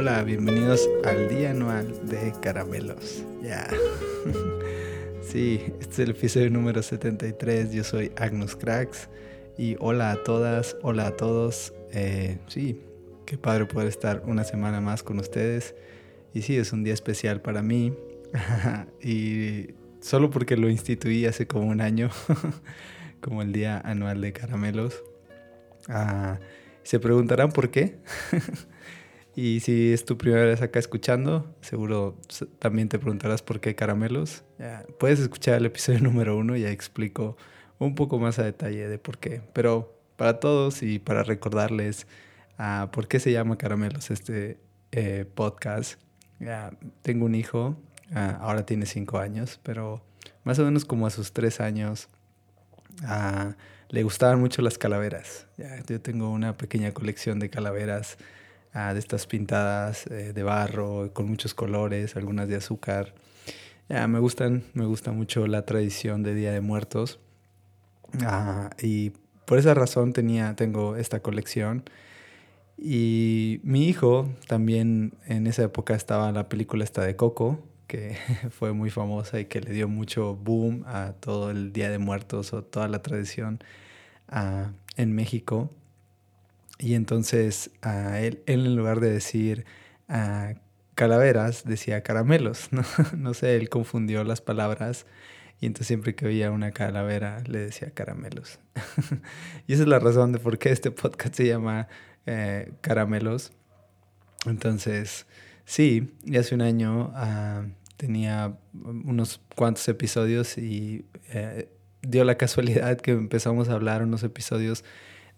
Hola, bienvenidos al día anual de caramelos. Ya. sí, este es el episodio número 73. Yo soy Agnus Cracks. Y hola a todas, hola a todos. Eh, sí, qué padre poder estar una semana más con ustedes. Y sí, es un día especial para mí. y solo porque lo instituí hace como un año, como el día anual de caramelos. Ah, se preguntarán por qué. Y si es tu primera vez acá escuchando, seguro también te preguntarás por qué caramelos. puedes escuchar el episodio número uno, ya explico un poco más a detalle de por qué. Pero para todos y para recordarles uh, por qué se llama caramelos este eh, podcast. tengo un hijo, uh, ahora tiene cinco años, pero más o menos como a sus tres años uh, le gustaban mucho las calaveras. yo tengo una pequeña colección de calaveras de estas pintadas eh, de barro, con muchos colores, algunas de azúcar. Ya, me gustan, me gusta mucho la tradición de Día de Muertos. Ah, y por esa razón tenía, tengo esta colección. Y mi hijo también en esa época estaba la película esta de Coco, que fue muy famosa y que le dio mucho boom a todo el Día de Muertos o toda la tradición ah, en México. Y entonces a él, él, en lugar de decir ah, calaveras, decía caramelos. ¿no? no sé, él confundió las palabras y entonces siempre que oía una calavera le decía caramelos. y esa es la razón de por qué este podcast se llama eh, Caramelos. Entonces, sí, hace un año ah, tenía unos cuantos episodios y eh, dio la casualidad que empezamos a hablar unos episodios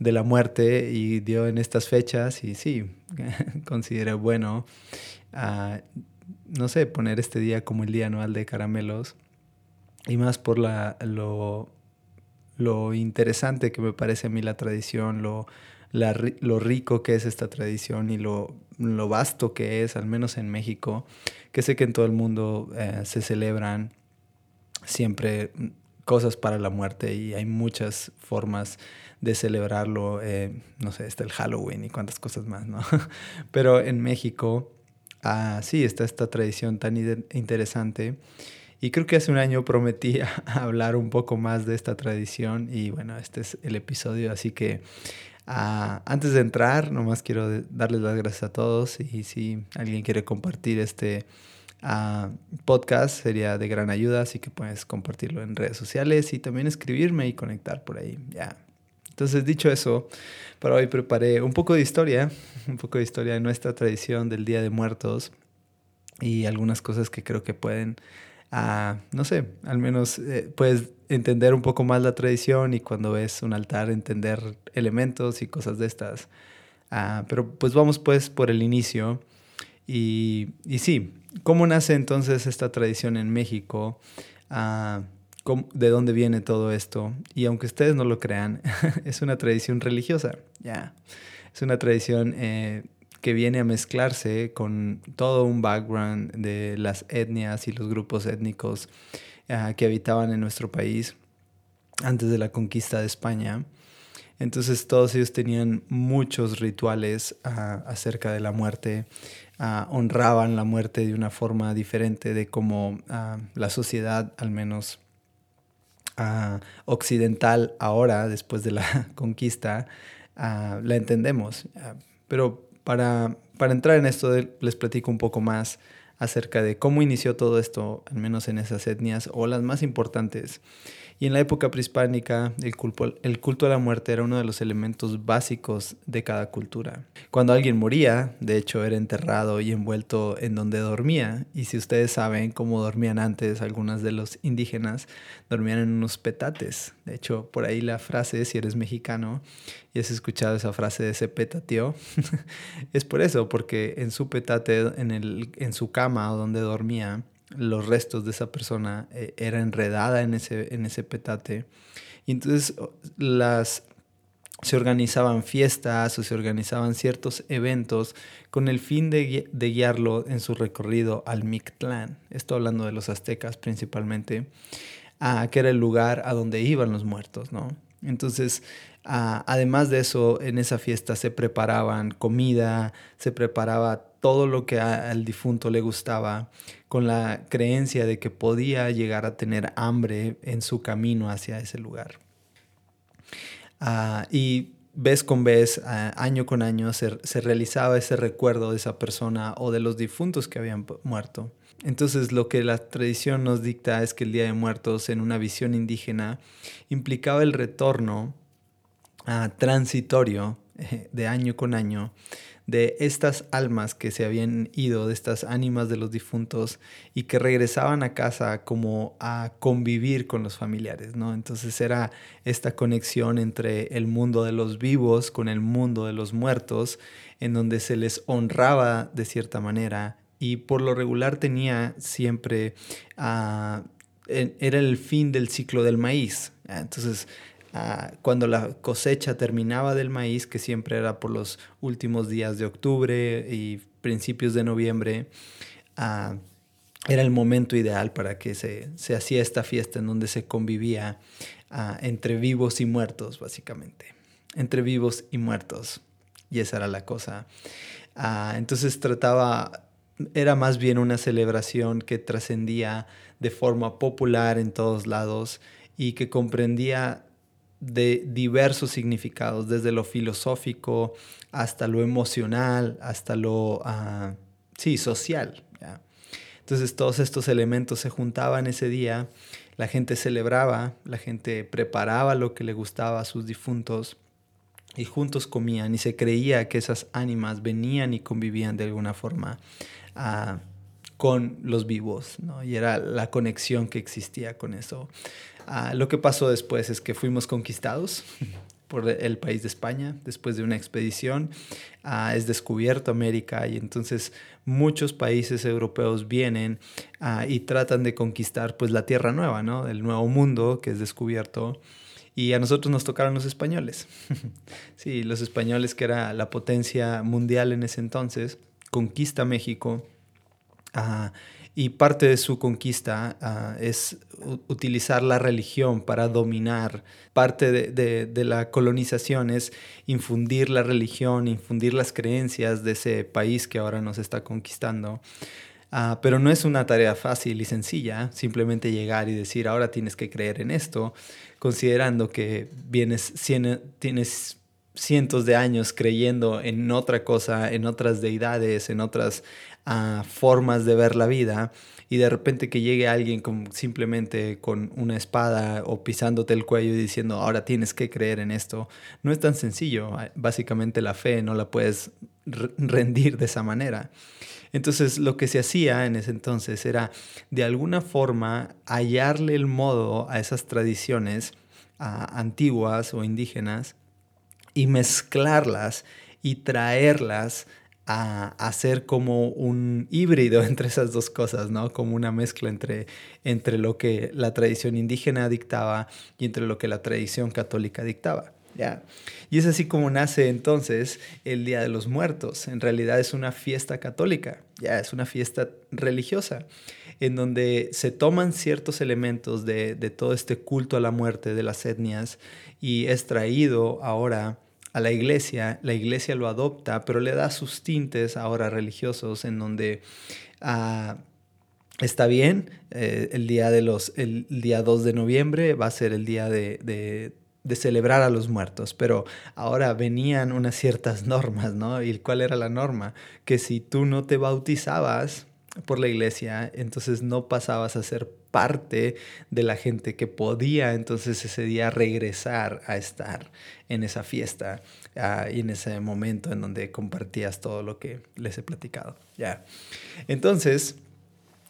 de la muerte y dio en estas fechas y sí, consideré bueno, ah, no sé, poner este día como el día anual de caramelos y más por la, lo, lo interesante que me parece a mí la tradición, lo, lo rico que es esta tradición y lo, lo, vasto que es, al menos en México, que sé que en todo el mundo eh, se celebran siempre cosas para la muerte y hay muchas formas de celebrarlo, eh, no sé, está el Halloween y cuántas cosas más, ¿no? Pero en México, ah, sí, está esta tradición tan interesante y creo que hace un año prometí hablar un poco más de esta tradición y bueno, este es el episodio, así que ah, antes de entrar, nomás quiero darles las gracias a todos y si alguien quiere compartir este ah, podcast sería de gran ayuda, así que puedes compartirlo en redes sociales y también escribirme y conectar por ahí, ya. Entonces, dicho eso, para hoy preparé un poco de historia, un poco de historia de nuestra tradición del Día de Muertos y algunas cosas que creo que pueden no sé, al menos eh, puedes entender un poco más la tradición y cuando ves un altar entender elementos y cosas de estas. Ah, pero pues vamos pues por el inicio. Y, y, sí, ¿cómo nace entonces esta tradición en México? ¿De dónde viene todo esto? Y aunque ustedes no lo crean, es una tradición religiosa, ya. Es una tradición eh, que viene a mezclarse con todo un background de las etnias y los grupos étnicos ah, que habitaban en nuestro país antes de la conquista de España. Entonces todos ellos tenían muchos rituales ah, acerca de la muerte, ah, honraban la muerte de una forma diferente de como la sociedad, al menos occidental ahora, después de la conquista, la entendemos. pero para, para entrar en esto, les platico un poco más acerca de cómo inició todo esto, al menos en esas etnias o las más importantes. Y en la época prehispánica, el culto, el culto a la muerte era uno de los elementos básicos de cada cultura. Cuando alguien moría, de hecho, era enterrado y envuelto en donde dormía. Y si ustedes saben cómo dormían antes, algunas de los indígenas dormían en unos petates. De hecho, por ahí la frase, si eres mexicano y has escuchado esa frase de se petateó, es por eso, porque en su petate, en, el, en su cama donde dormía, los restos de esa persona eh, era enredada en ese, en ese petate. Y entonces las, se organizaban fiestas o se organizaban ciertos eventos con el fin de, guiarlo en su recorrido al Mictlán. Estoy hablando de los aztecas principalmente, a, que era el lugar a donde iban los muertos, ¿no? Entonces, Ah, además de eso, en esa fiesta se preparaban comida, se preparaba todo lo que al difunto le gustaba, con la creencia de que podía llegar a tener hambre en su camino hacia ese lugar. Ah, y vez con vez, año con año, se, realizaba ese recuerdo de esa persona o de los difuntos que habían muerto. Entonces lo que la tradición nos dicta es que el Día de Muertos en una visión indígena implicaba el retorno transitorio eh, de año con año de estas almas que se habían ido, de estas ánimas de los difuntos y que regresaban a casa como a convivir con los familiares, ¿no? Entonces era esta conexión entre el mundo de los vivos con el mundo de los muertos, en donde se les honraba de cierta manera y por lo regular tenía siempre, ah, era el fin del ciclo del maíz. Entonces Cuando la cosecha terminaba del maíz, que siempre era por los últimos días de octubre y principios de noviembre, era el momento ideal para que se, se, hacía esta fiesta en donde se convivía entre vivos y muertos, básicamente. Entre vivos y muertos. Y esa era la cosa. entonces trataba, era más bien una celebración que trascendía de forma popular en todos lados y que comprendía de diversos significados, desde lo filosófico hasta lo emocional, hasta lo, uh, sí, social. Entonces todos estos elementos se juntaban ese día, la gente celebraba, la gente preparaba lo que le gustaba a sus difuntos y juntos comían y se creía que esas ánimas venían y convivían de alguna forma uh, con los vivos, ¿no? y era la conexión que existía con eso. Ah, lo que pasó después es que fuimos conquistados por el país de España después de una expedición. Ah, es descubierto América y entonces muchos países europeos vienen ah, y tratan de conquistar pues la tierra nueva, ¿no? El nuevo mundo que es descubierto. Y a nosotros nos tocaron los españoles. sí, los españoles que era la potencia mundial en ese entonces, conquista México y parte de su conquista ah, es utilizar la religión para dominar. Parte de, la colonización es infundir la religión, infundir las creencias de ese país que ahora nos está conquistando. Ah, pero no es una tarea fácil y sencilla, simplemente llegar y decir, ahora tienes que creer en esto, considerando que vienes, tienes cientos de años creyendo en otra cosa, en otras deidades, en otras a formas de ver la vida y de repente que llegue alguien con, simplemente con una espada o pisándote el cuello y diciendo ahora tienes que creer en esto, no es tan sencillo. Básicamente la fe no la puedes rendir de esa manera. Entonces lo que se hacía en ese entonces era de alguna forma hallarle el modo a esas tradiciones antiguas o indígenas y mezclarlas y traerlas a hacer como un híbrido entre esas dos cosas, ¿no? Como una mezcla entre, entre lo que la tradición indígena dictaba y entre lo que la tradición católica dictaba. ¿ya? Y es así como nace entonces el Día de los Muertos. En realidad es una fiesta católica, ya es una fiesta religiosa, en donde se toman ciertos elementos de, de todo este culto a la muerte de las etnias y es traído ahora a la iglesia, la iglesia lo adopta, pero le da sus tintes ahora religiosos en donde ah, está bien, eh, el, día de los, el, día 2 de noviembre va a ser el día de, de, celebrar a los muertos, pero ahora venían unas ciertas normas, ¿no? ¿Y cuál era la norma? Que si tú no te bautizabas por la iglesia, entonces no pasabas a ser parte de la gente que podía entonces ese día regresar a estar en esa fiesta ah, y en ese momento en donde compartías todo lo que les he platicado. Ya. Entonces,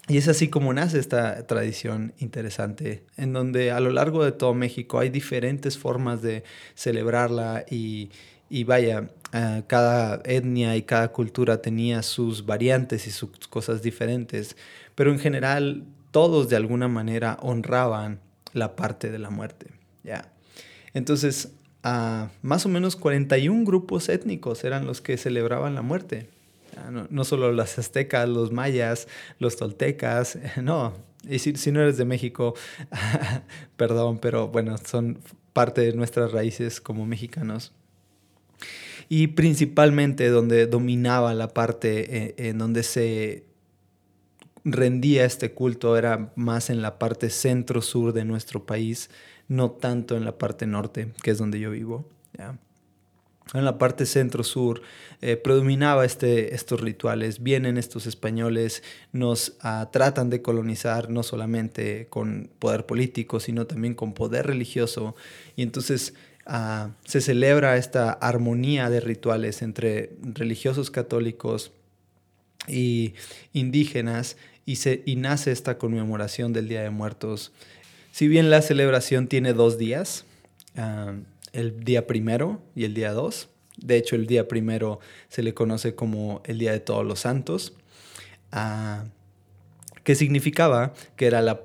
y es así como nace esta tradición interesante, en donde a lo largo de todo México hay diferentes formas de celebrarla y, y vaya, ah, cada etnia y cada cultura tenía sus variantes y sus cosas diferentes, pero en general todos de alguna manera honraban la parte de la muerte. ¿ya? Entonces, más o menos 41 grupos étnicos eran los que celebraban la muerte. No, solo las aztecas, los mayas, los toltecas, no, Y si, si no eres de México, perdón, pero bueno, son parte de nuestras raíces como mexicanos. Y principalmente donde dominaba la parte eh, en donde se rendía este culto era más en la parte centro-sur de nuestro país, no tanto en la parte norte, que es donde yo vivo. En la parte centro-sur eh, predominaba este, estos rituales. Vienen estos españoles, nos ah, tratan de colonizar no solamente con poder político, sino también con poder religioso. Y entonces ah, se celebra esta armonía de rituales entre religiosos católicos y indígenas y, se, y nace esta conmemoración del Día de Muertos. Si bien la celebración tiene dos días, ah, el día primero y el día dos, de hecho el día primero se le conoce como el Día de Todos los Santos, ah, que significaba que era la,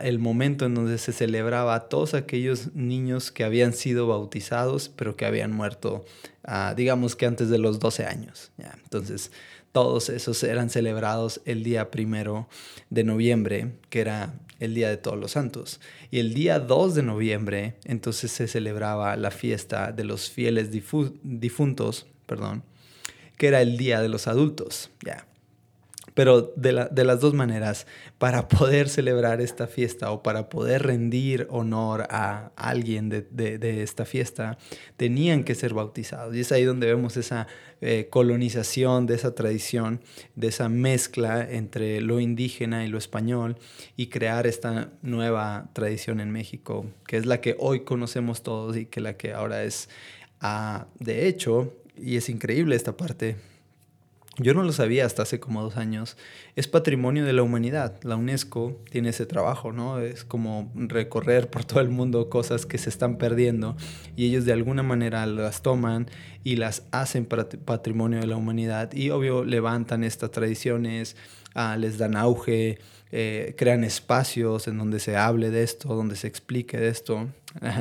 el momento en donde se celebraba a todos aquellos niños que habían sido bautizados, pero que habían muerto, ah, digamos que antes de los 12 años. Entonces, todos esos eran celebrados el día primero de noviembre, que era el Día de Todos los Santos. Y el día 2 de noviembre, entonces se celebraba la fiesta de los fieles difuntos, perdón, que era el Día de los Adultos. Ya. Pero de, las dos maneras, para poder celebrar esta fiesta o para poder rendir honor a alguien de, esta fiesta, tenían que ser bautizados. Y es ahí donde vemos esa eh, colonización de esa tradición, de esa mezcla entre lo indígena y lo español y crear esta nueva tradición en México, que es la que hoy conocemos todos y que la que ahora es, ah, de hecho, y es increíble esta parte, yo no lo sabía hasta hace como dos años. Es patrimonio de la humanidad. La UNESCO tiene ese trabajo, ¿no? Es como recorrer por todo el mundo cosas que se están perdiendo y ellos de alguna manera las toman y las hacen patrimonio de la humanidad y obvio levantan estas tradiciones, ah, les dan auge, eh, crean espacios en donde se hable de esto, donde se explique de esto.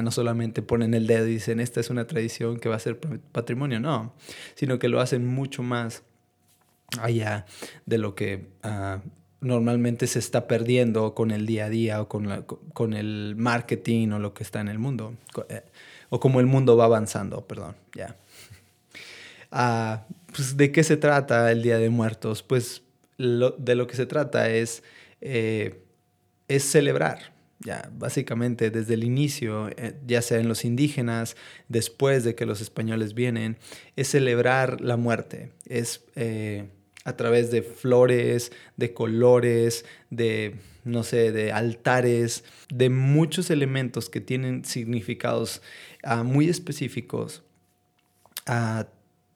no solamente ponen el dedo y dicen, esta es una tradición que va a ser patrimonio, no, sino que lo hacen mucho más allá de lo que ah, normalmente se está perdiendo con el día a día o con, con el marketing o lo que está en el mundo, eh, o como el mundo va avanzando, perdón, ya. Ah, pues, ¿De qué se trata el Día de Muertos? Pues de lo que se trata es, eh, es celebrar, ya básicamente desde el inicio, eh, ya sea en los indígenas, después de que los españoles vienen, es celebrar la muerte, es a través de flores, de colores, de, no sé, de altares, de muchos elementos que tienen significados ah, muy específicos. Ah,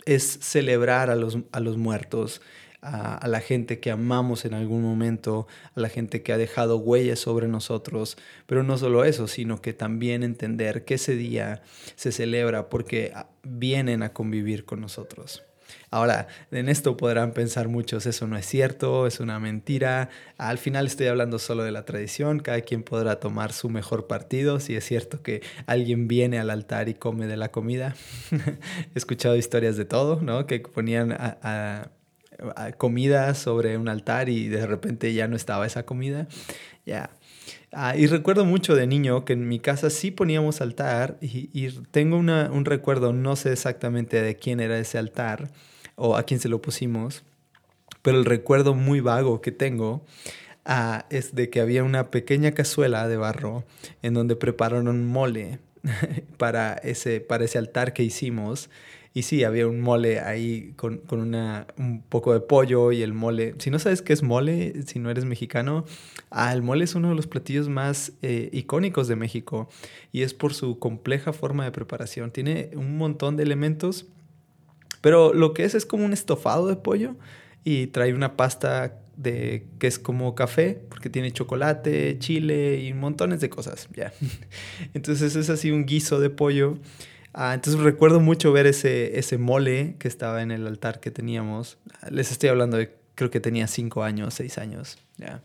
es celebrar a los, a los muertos, a, la gente que amamos en algún momento, a la gente que ha dejado huellas sobre nosotros, pero no solo eso, sino que también entender que ese día se celebra porque ah, vienen a convivir con nosotros. Ahora, en esto podrán pensar muchos, eso no es cierto, es una mentira. Al final estoy hablando solo de la tradición, cada quien podrá tomar su mejor partido. Si es cierto que alguien viene al altar y come de la comida. He escuchado historias de todo, ¿no? Que ponían a, comida sobre un altar y de repente ya no estaba esa comida. Ya. Ah, y recuerdo mucho de niño que en mi casa sí poníamos altar y, tengo un recuerdo, no sé exactamente de quién era ese altar, o a quién se lo pusimos, pero el recuerdo muy vago que tengo ah, es de que había una pequeña cazuela de barro en donde prepararon mole para ese, para ese altar que hicimos. Y sí, había un mole ahí con, con una, un poco de pollo y el mole. Si no sabes qué es mole, si no eres mexicano, ah, el mole es uno de los platillos más eh, icónicos de México y es por su compleja forma de preparación. Tiene un montón de elementos pero lo que es es como un estofado de pollo y trae una pasta de que es como café, porque tiene chocolate, chile y montones de cosas, ya. Entonces es así un guiso de pollo. Ah, entonces recuerdo mucho ver ese, ese mole que estaba en el altar que teníamos. Les estoy hablando de, creo que tenía cinco años, seis años, ya.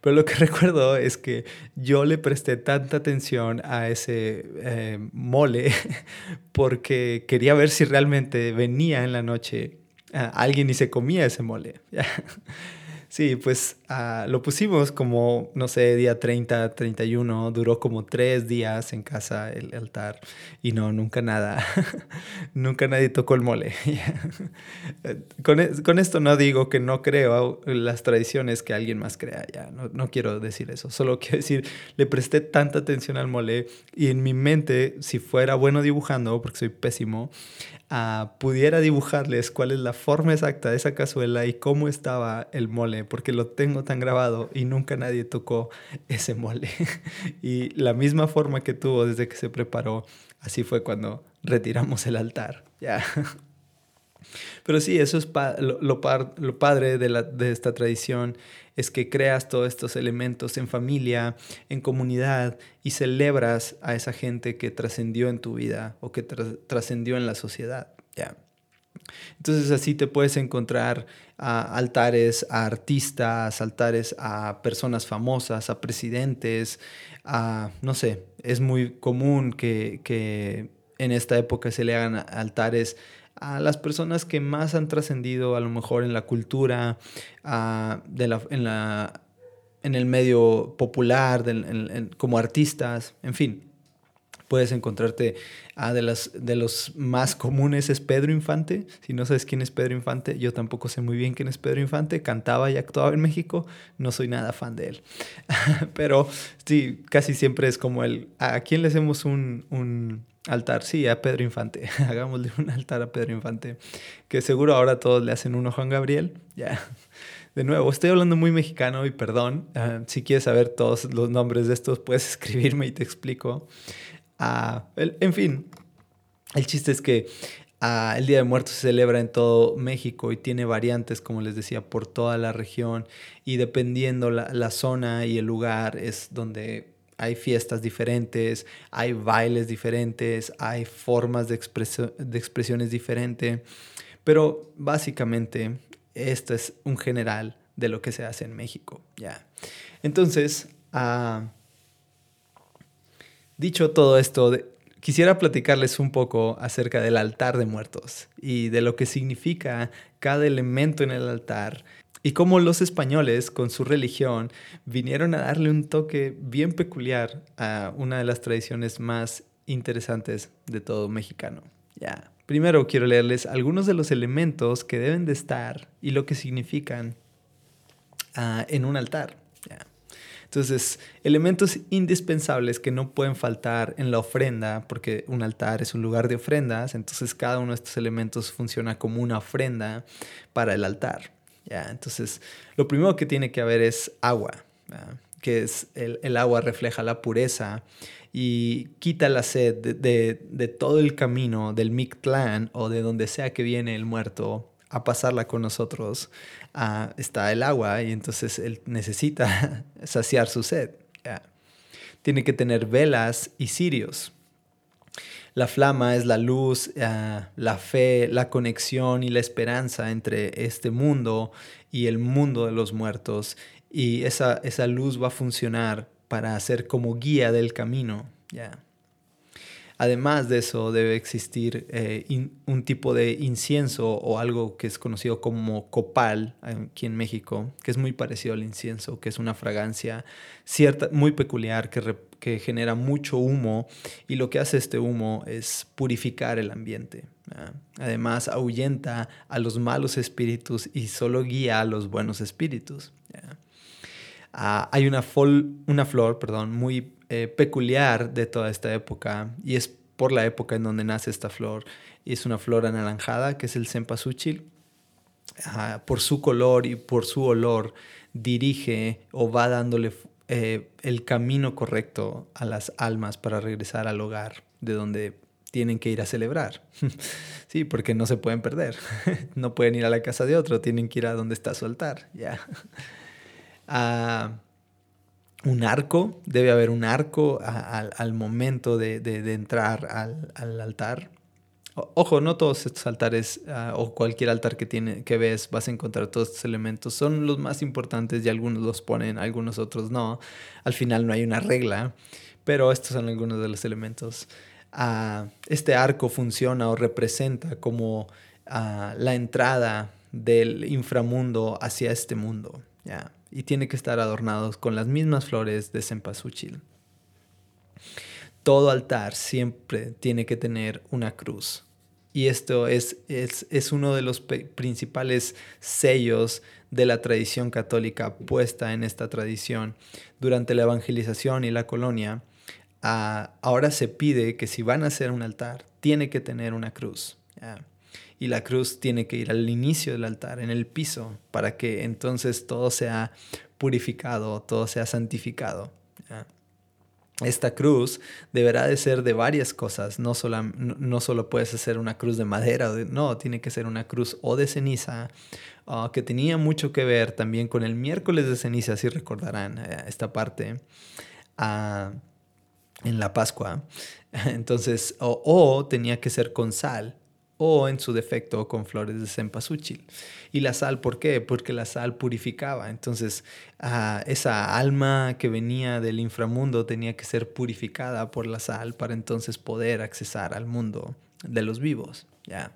Pero lo que recuerdo es que yo le presté tanta atención a ese eh, mole porque quería ver si realmente venía en la noche alguien y se comía ese mole. sí, pues Ah, lo pusimos como, no sé, día 30, 31, duró como tres días en casa el altar y no, nunca nada, nunca nadie tocó el mole. con, e, con, esto no digo que no creo las tradiciones que alguien más crea, ya, no, no quiero decir eso, solo quiero decir, le presté tanta atención al mole y en mi mente, si fuera bueno dibujando, porque soy pésimo, pudiera dibujarles cuál es la forma exacta de esa cazuela y cómo estaba el mole, porque lo tengo tan grabado y nunca nadie tocó ese mole. y la misma forma que tuvo desde que se preparó, así fue cuando retiramos el altar. Ya. Pero sí, eso es lo, padre de, de esta tradición, es que creas todos estos elementos en familia, en comunidad y celebras a esa gente que trascendió en tu vida o que trascendió en la sociedad. ¿ya? Entonces así te puedes encontrar a altares a artistas, altares a personas famosas, a presidentes, a, no sé, es muy común que, que en esta época se le hagan altares a las personas que más han trascendido a lo mejor en la cultura, de la, en, la, en el medio popular, como artistas, en fin. Puedes encontrarte a de, las, de los más comunes es Pedro Infante. Si no sabes quién es Pedro Infante, yo tampoco sé muy bien quién es Pedro Infante. Cantaba y actuaba en México. No soy nada fan de él. Pero sí, casi siempre es como el... ¿A quién le hacemos un, un Altar, sí, a Pedro Infante. Hagámosle un altar a Pedro Infante. Que seguro ahora todos le hacen uno a Juan Gabriel. Ya. De nuevo, estoy hablando muy mexicano y perdón. Ah, si quieres saber todos los nombres de estos, puedes escribirme y te explico. Uh, en fin, el chiste es que uh, el Día de Muertos se celebra en todo México y tiene variantes, como les decía, por toda la región. Y dependiendo la, la zona y el lugar, es donde hay fiestas diferentes, hay bailes diferentes, hay formas de, de expresiones diferentes, pero básicamente esto es un general de lo que se hace en México. Entonces, ah, dicho todo esto, quisiera platicarles un poco acerca del altar de muertos y de lo que significa cada elemento en el altar y cómo los españoles, con su religión, vinieron a darle un toque bien peculiar a una de las tradiciones más interesantes de todo mexicano. Ya. Primero quiero leerles algunos de los elementos que deben de estar y lo que significan ah, en un altar. Entonces, elementos indispensables que no pueden faltar en la ofrenda, porque un altar es un lugar de ofrendas, entonces cada uno de estos elementos funciona como una ofrenda para el altar. Entonces, lo primero que tiene que haber es agua, que es el, agua refleja la pureza y quita la sed de, todo el camino del Mictlán o de donde sea que viene el muerto a pasarla con nosotros. está el agua y entonces él necesita saciar su sed. Tiene que tener velas y cirios. La flama es la luz, eh, la fe, la conexión y la esperanza entre este mundo y el mundo de los muertos. Y esa, esa luz va a funcionar para ser como guía del camino. Además de eso, debe existir eh, un tipo de incienso o algo que es conocido como copal aquí en México, que es muy parecido al incienso, que es una fragancia cierta, muy peculiar que, que genera mucho humo y lo que hace este humo es purificar el ambiente. Además, ahuyenta a los malos espíritus y solo guía a los buenos espíritus. Ah, hay una, una, flor perdón, muy eh, peculiar de toda esta época y es por la época en donde nace esta flor. Y es una flor anaranjada que es el cempasúchil. Por su color y por su olor dirige o va dándole eh, el camino correcto a las almas para regresar al hogar de donde tienen que ir a celebrar. sí, porque no se pueden perder. no pueden ir a la casa de otro, tienen que ir a donde está su altar. Ya. Ah, un arco, debe haber un arco al momento de, entrar al, altar. Ojo, no todos estos altares ah, o cualquier altar que, tiene, que ves vas a encontrar todos estos elementos. Son los más importantes y algunos los ponen, algunos otros no. Al final no hay una regla, pero estos son algunos de los elementos. Ah, este arco funciona o representa como ah, la entrada del inframundo hacia este mundo. Y tiene que estar adornado con las mismas flores de cempasúchil. Todo altar siempre tiene que tener una cruz. Y esto es, es, uno de los principales sellos de la tradición católica puesta en esta tradición. Durante la evangelización y la colonia, ah, ahora se pide que si van a hacer un altar, tiene que tener una cruz. Y la cruz tiene que ir al inicio del altar, en el piso, para que entonces todo sea purificado, todo sea santificado. Esta cruz deberá de ser de varias cosas, no solo, no, solo puedes hacer una cruz de madera, no, tiene que ser una cruz o de ceniza, ah, que tenía mucho que ver también con el miércoles de ceniza, si recordarán eh, esta parte, ah, en la Pascua. Entonces, o tenía que ser con sal, o en su defecto con flores de cempasúchil. ¿Y la sal por qué? Porque la sal purificaba. Entonces, ah, esa alma que venía del inframundo tenía que ser purificada por la sal para entonces poder accesar al mundo de los vivos. ¿ya?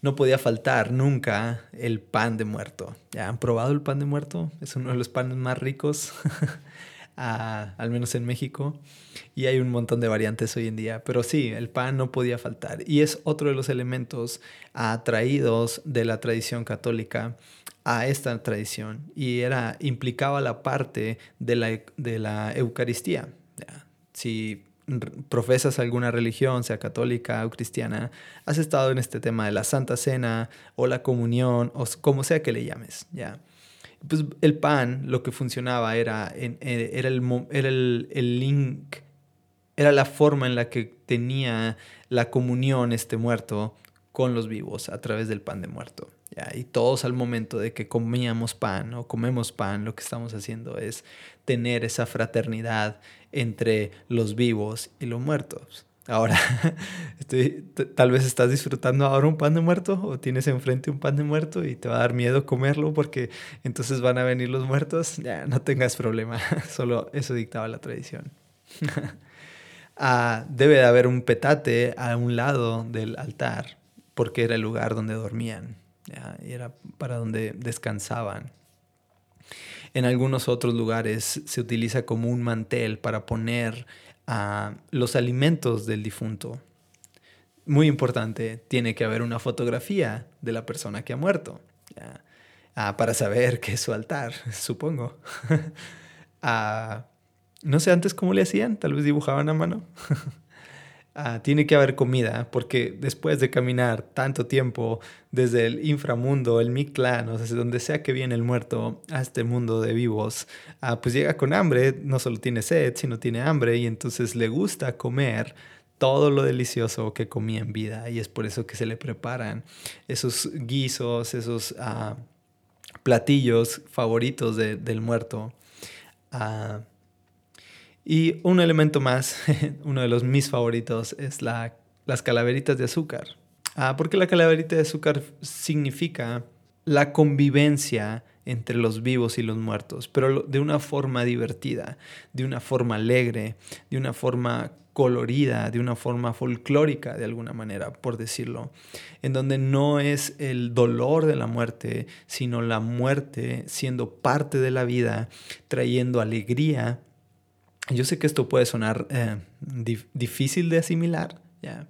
No podía faltar nunca el pan de muerto. ¿Ya han probado el pan de muerto? Es uno de los panes más ricos. al menos en México, y hay un montón de variantes hoy en día, pero sí, el pan no podía faltar, y es otro de los elementos atraídos de la tradición católica a esta tradición, y era, implicaba la parte de la, de la Eucaristía. Si profesas alguna religión, sea católica o cristiana, has estado en este tema de la Santa Cena o la comunión o como sea que le llames, ¿ya? Pues el pan lo que funcionaba era, eh, era, el, era el, link, era la forma en la que tenía la comunión este muerto con los vivos a través del pan de muerto. Y todos al momento de que comíamos pan o comemos pan, lo que estamos haciendo es tener esa fraternidad entre los vivos y los muertos. Ahora, estoy, tal vez estás disfrutando ahora un pan de muerto o tienes enfrente un pan de muerto y te va a dar miedo comerlo porque entonces van a venir los muertos. Ya, no tengas problema, solo eso dictaba la tradición. ah, debe de haber un petate a un lado del altar porque era el lugar donde dormían y era para donde descansaban. En algunos otros lugares se utiliza como un mantel para poner a los alimentos del difunto. Muy importante, tiene que haber una fotografía de la persona que ha muerto, ah, para saber que es su altar, supongo. Ah, no sé antes cómo le hacían, tal vez dibujaban a mano. Ah, tiene que haber comida, porque después de caminar tanto tiempo desde el inframundo, el Mictlán, o sea, donde sea que viene el muerto a este mundo de vivos, ah, pues llega con hambre, no solo tiene sed, sino tiene hambre y entonces le gusta comer todo lo delicioso que comía en vida y es por eso que se le preparan esos guisos, esos ah, platillos favoritos del muerto. Y un elemento más, uno de los mis favoritos, es la, las calaveritas de azúcar. Ah, porque la calaverita de azúcar significa la convivencia entre los vivos y los muertos, pero de una forma divertida, de una forma alegre, de una forma colorida, de una forma folclórica, de alguna manera, por decirlo, en donde no es el dolor de la muerte, sino la muerte siendo parte de la vida, trayendo alegría yo sé que esto puede sonar eh, difícil de asimilar, ¿ya?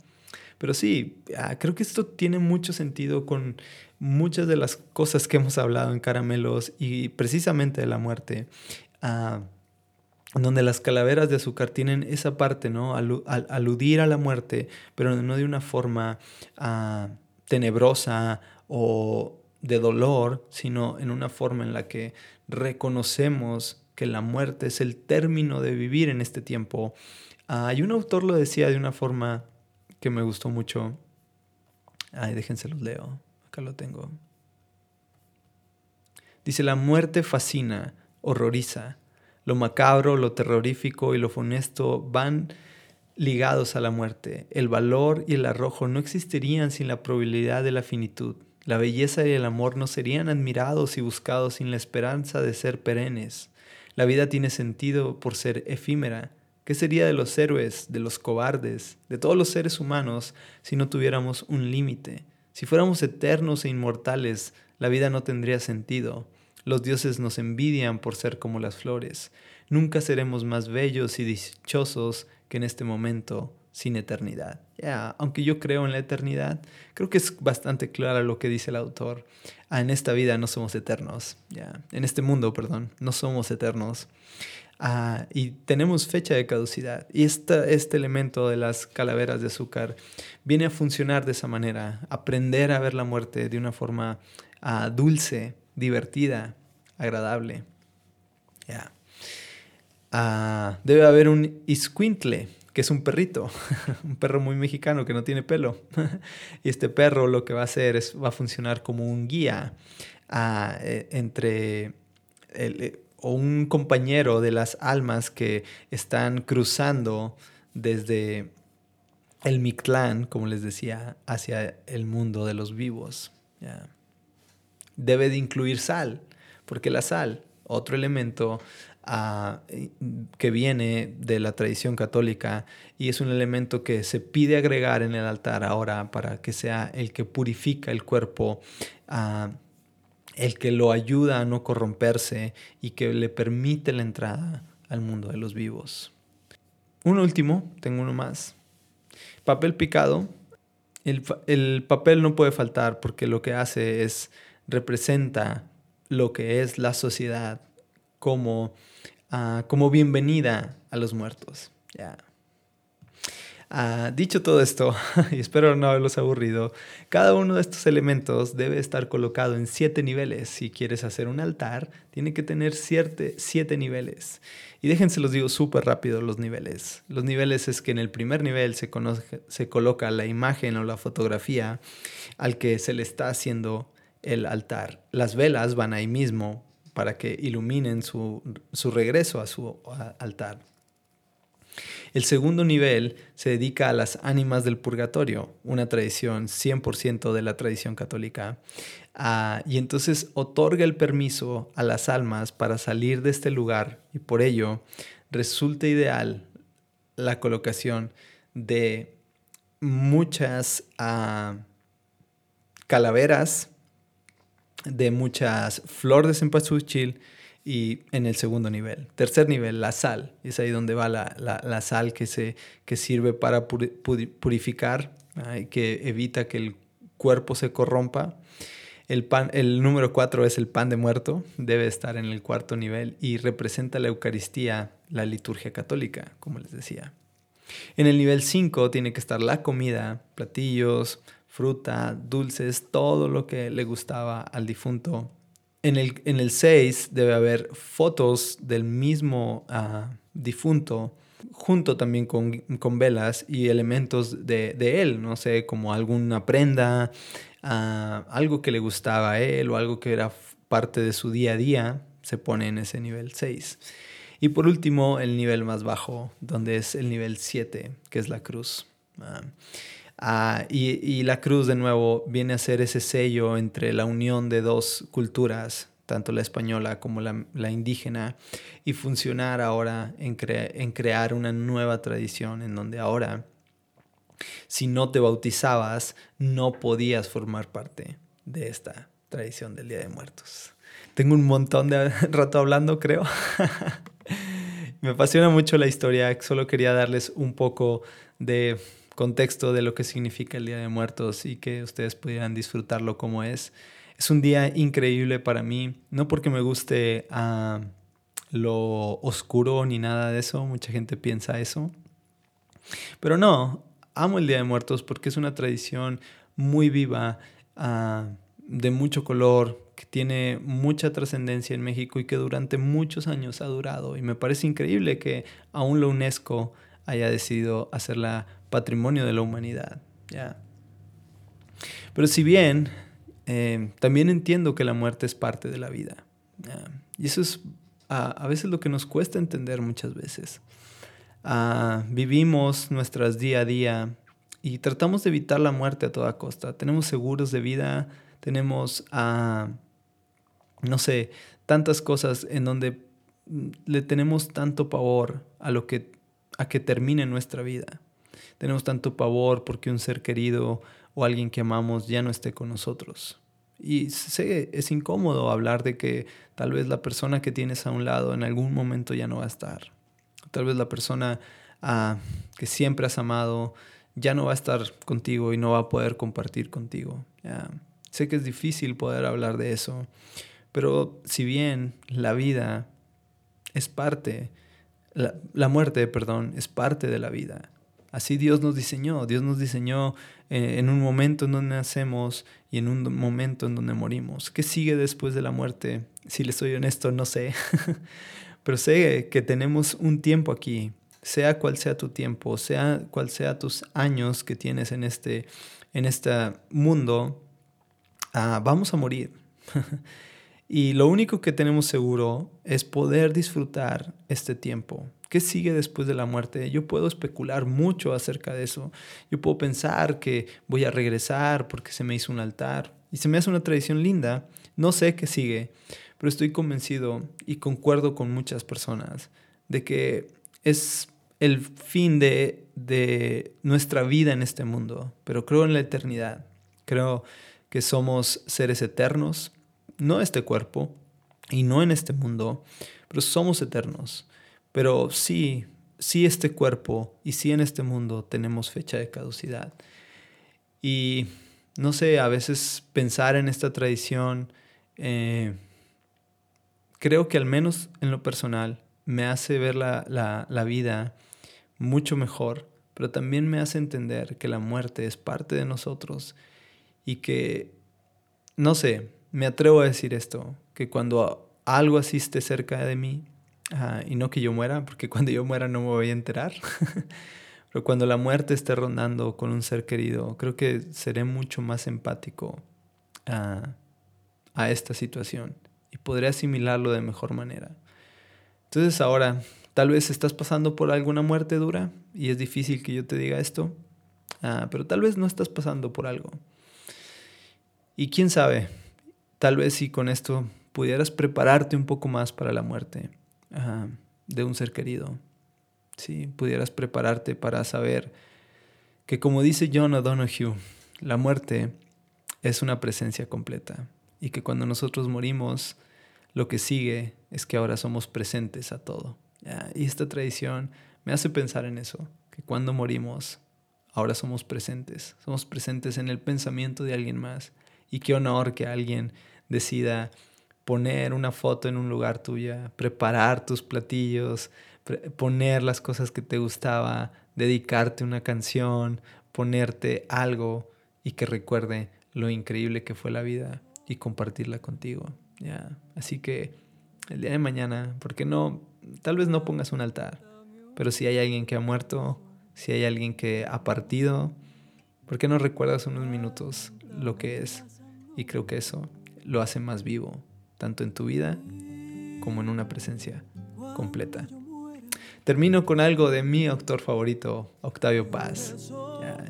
pero sí, ah, creo que esto tiene mucho sentido con muchas de las cosas que hemos hablado en Caramelos y precisamente de la muerte, uh, donde las calaveras de azúcar tienen esa parte, ¿no? aludir a la muerte, pero no de una forma ah, tenebrosa o de dolor, sino en una forma en la que reconocemos que la muerte es el término de vivir en este tiempo. Ah, y un autor lo decía de una forma que me gustó mucho. Ay, déjense los leo. Acá lo tengo. Dice, la muerte fascina, horroriza. Lo macabro, lo terrorífico y lo funesto van ligados a la muerte. El valor y el arrojo no existirían sin la probabilidad de la finitud. La belleza y el amor no serían admirados y buscados sin la esperanza de ser perennes. La vida tiene sentido por ser efímera. ¿Qué sería de los héroes, de los cobardes, de todos los seres humanos si no tuviéramos un límite? Si fuéramos eternos e inmortales, la vida no tendría sentido. Los dioses nos envidian por ser como las flores. Nunca seremos más bellos y dichosos que en este momento sin eternidad. Ya, aunque yo creo en la eternidad, creo que es bastante claro lo que dice el autor. Ah, en esta vida no somos eternos. Ya, en este mundo, perdón, no somos eternos. Ah, y tenemos fecha de caducidad. Y este, este elemento de las calaveras de azúcar viene a funcionar de esa manera, aprender a ver la muerte de una forma ah, dulce, divertida, agradable. Ah, debe haber un isquintle, que es un perrito, un perro muy mexicano que no tiene pelo. y este perro lo que va a hacer es, va a funcionar como un guía e, entre el, o un compañero de las almas que están cruzando desde el Mictlán, como les decía, hacia el mundo de los vivos. Debe de incluir sal, porque la sal, otro elemento ah, que viene de la tradición católica y es un elemento que se pide agregar en el altar ahora para que sea el que purifica el cuerpo. El que lo ayuda a no corromperse y que le permite la entrada al mundo de los vivos. Un último, tengo uno más. Papel picado. El, papel no puede faltar porque lo que hace es representa lo que es la sociedad como, como bienvenida a los muertos. Ah, dicho todo esto, y espero no haberlos aburrido, cada uno de estos elementos debe estar colocado en siete niveles. Si quieres hacer un altar, tiene que tener siete, siete niveles. Y déjense los digo súper rápido los niveles. Los niveles es que en el primer nivel se, se coloca la imagen o la fotografía al que se le está haciendo el altar. Las velas van ahí mismo para que iluminen su, su regreso a su altar. El segundo nivel se dedica a las ánimas del purgatorio, una tradición 100% de la tradición católica. Ah, y entonces otorga el permiso a las almas para salir de este lugar y por ello resulta ideal la colocación de muchas ah, calaveras, de muchas flores de cempasúchil, y en el segundo nivel. Tercer nivel, la sal. Es ahí donde va la, sal que, se, que sirve para purificar, y que evita que el cuerpo se corrompa. El, pan, el número cuatro es el pan de muerto, debe estar en el cuarto nivel y representa la Eucaristía, la liturgia católica, como les decía. En el nivel 5 tiene que estar la comida, platillos, fruta, dulces, todo lo que le gustaba al difunto en el, en el 6 debe haber fotos del mismo ah, difunto, junto también con, con velas y elementos de, de, él, no sé, como alguna prenda, ah, algo que le gustaba a él o algo que era parte de su día a día, se pone en ese nivel 6. Y por último, el nivel más bajo, donde es el nivel 7, que es la cruz. Ah, Ah, y, la cruz de nuevo viene a ser ese sello entre la unión de dos culturas, tanto la española como la, indígena, y funcionar ahora en, en crear una nueva tradición en donde ahora, si no te bautizabas, no podías formar parte de esta tradición del Día de Muertos. Tengo un montón de rato hablando, creo. Me apasiona mucho la historia, solo quería darles un poco de contexto de lo que significa el Día de Muertos y que ustedes pudieran disfrutarlo como es. Es un día increíble para mí, no porque me guste ah, lo oscuro ni nada de eso, mucha gente piensa eso, pero no, amo el Día de Muertos porque es una tradición muy viva, ah, de mucho color, que tiene mucha trascendencia en México y que durante muchos años ha durado. Y me parece increíble que aún la UNESCO haya decidido hacerla patrimonio de la humanidad. Pero si bien eh, también entiendo que la muerte es parte de la vida. Y eso es a, veces lo que nos cuesta entender muchas veces. Ah, vivimos nuestras día a día y tratamos de evitar la muerte a toda costa. Tenemos seguros de vida, tenemos, ah, no sé, tantas cosas en donde le tenemos tanto pavor a lo que a que termine nuestra vida. Tenemos tanto pavor porque un ser querido o alguien que amamos ya no esté con nosotros. Y sé, es incómodo hablar de que tal vez la persona que tienes a un lado en algún momento ya no va a estar. Tal vez la persona ah, que siempre has amado ya no va a estar contigo y no va a poder compartir contigo. Sé que es difícil poder hablar de eso, pero si bien la vida es parte, la, la muerte, perdón, es parte de la vida. Así Dios nos diseñó. Dios nos diseñó eh, en un momento en donde nacemos y en un momento en donde morimos. ¿Qué sigue después de la muerte? Si les soy honesto, no sé. Pero sé que tenemos un tiempo aquí, sea cual sea tu tiempo, sea cual sea tus años que tienes en este, en este mundo, ah, vamos a morir. y lo único que tenemos seguro es poder disfrutar este tiempo. ¿Qué sigue después de la muerte? Yo puedo especular mucho acerca de eso. Yo puedo pensar que voy a regresar porque se me hizo un altar. Y se me hace una tradición linda. No sé qué sigue, pero estoy convencido y concuerdo con muchas personas de que es el fin de, de nuestra vida en este mundo. Pero creo en la eternidad. Creo que somos seres eternos, no este cuerpo y no en este mundo, pero somos eternos. Pero sí, sí este cuerpo y sí en este mundo tenemos fecha de caducidad. Y no sé, a veces pensar en esta tradición, eh, creo que al menos en lo personal me hace ver la, la vida mucho mejor, pero también me hace entender que la muerte es parte de nosotros y que, no sé, me atrevo a decir esto, que cuando algo así esté cerca de mí, y no que yo muera, porque cuando yo muera no me voy a enterar. Pero cuando la muerte esté rondando con un ser querido, creo que seré mucho más empático a, a esta situación y podré asimilarlo de mejor manera. Entonces ahora, tal vez estás pasando por alguna muerte dura y es difícil que yo te diga esto, ah, pero tal vez no estás pasando por algo. Y quién sabe, tal vez si con esto pudieras prepararte un poco más para la muerte de un ser querido. Si pudieras prepararte para saber que como dice John O'Donoghue, la muerte es una presencia completa y que cuando nosotros morimos, lo que sigue es que ahora somos presentes a todo. Y esta tradición me hace pensar en eso, que cuando morimos, ahora somos presentes, somos presentes en el pensamiento de alguien más. Y qué honor que alguien decida poner una foto en un lugar tuya, preparar tus platillos, poner las cosas que te gustaba, dedicarte una canción, ponerte algo y que recuerde lo increíble que fue la vida y compartirla contigo. Así que el día de mañana, ¿por qué no? Tal vez no pongas un altar, pero si hay alguien que ha muerto, si hay alguien que ha partido, ¿por qué no recuerdas unos minutos lo que es? Y creo que eso lo hace más vivo tanto en tu vida como en una presencia completa. Termino con algo de mi autor favorito, Octavio Paz,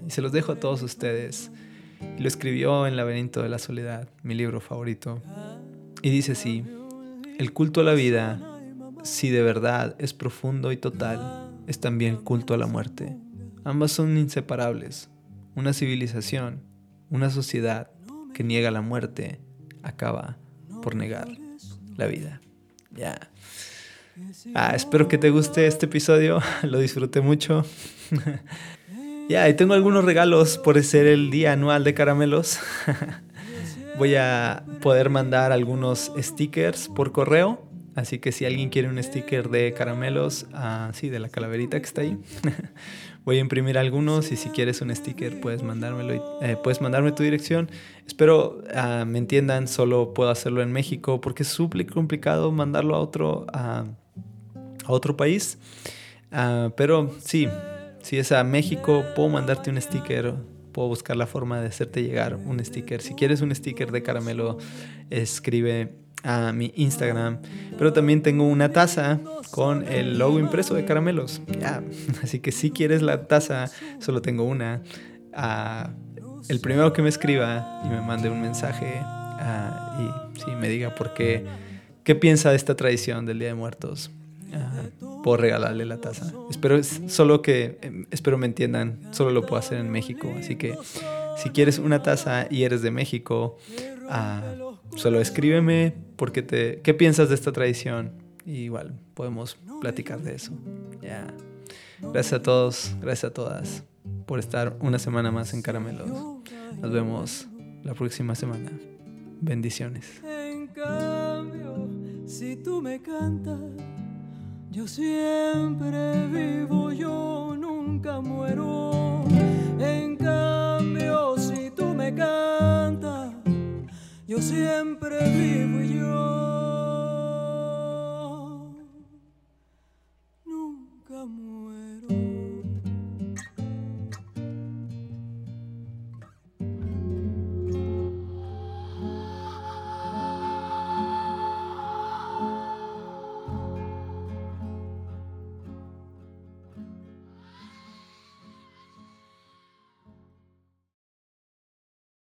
y se los dejo a todos ustedes. Lo escribió en Laberinto de la Soledad, mi libro favorito, y dice así, el culto a la vida, si de verdad es profundo y total, es también culto a la muerte. Ambas son inseparables. Una civilización, una sociedad que niega la muerte, acaba por negar la vida. Ya. Ah, espero que te guste este episodio, lo disfruté mucho. ya, y tengo algunos regalos por ser el día anual de caramelos. Voy a poder mandar algunos stickers por correo. Así que si alguien quiere un sticker de caramelos, ah, sí, de la calaverita que está ahí, voy a imprimir algunos y si quieres un sticker puedes mandármelo, eh, puedes mandarme tu dirección. Espero ah, me entiendan, solo puedo hacerlo en México porque es súper complicado mandarlo a otro, a otro país. Ah, pero sí, si es a México, puedo mandarte un sticker, puedo buscar la forma de hacerte llegar un sticker. Si quieres un sticker de caramelo, escribe a mi Instagram. Pero también tengo una taza con el logo impreso de caramelos. Así que si quieres la taza, solo tengo una. Ah, el primero que me escriba y me mande un mensaje ah, y me diga por qué, qué piensa de esta tradición del Día de Muertos. Uh, puedo regalarle la taza. Espero solo que em, espero me entiendan, solo lo puedo hacer en México, así que si quieres una taza y eres de México, Ah, solo escríbeme porque te, qué piensas de esta tradición. Y igual podemos platicar de eso. Gracias a todos, gracias a todas por estar una semana más en Caramelos. Nos vemos la próxima semana. Bendiciones. En cambio, si tú me cantas, yo siempre vivo, yo nunca muero. En cambio, si tú me cantas, yo siempre vivo y yo.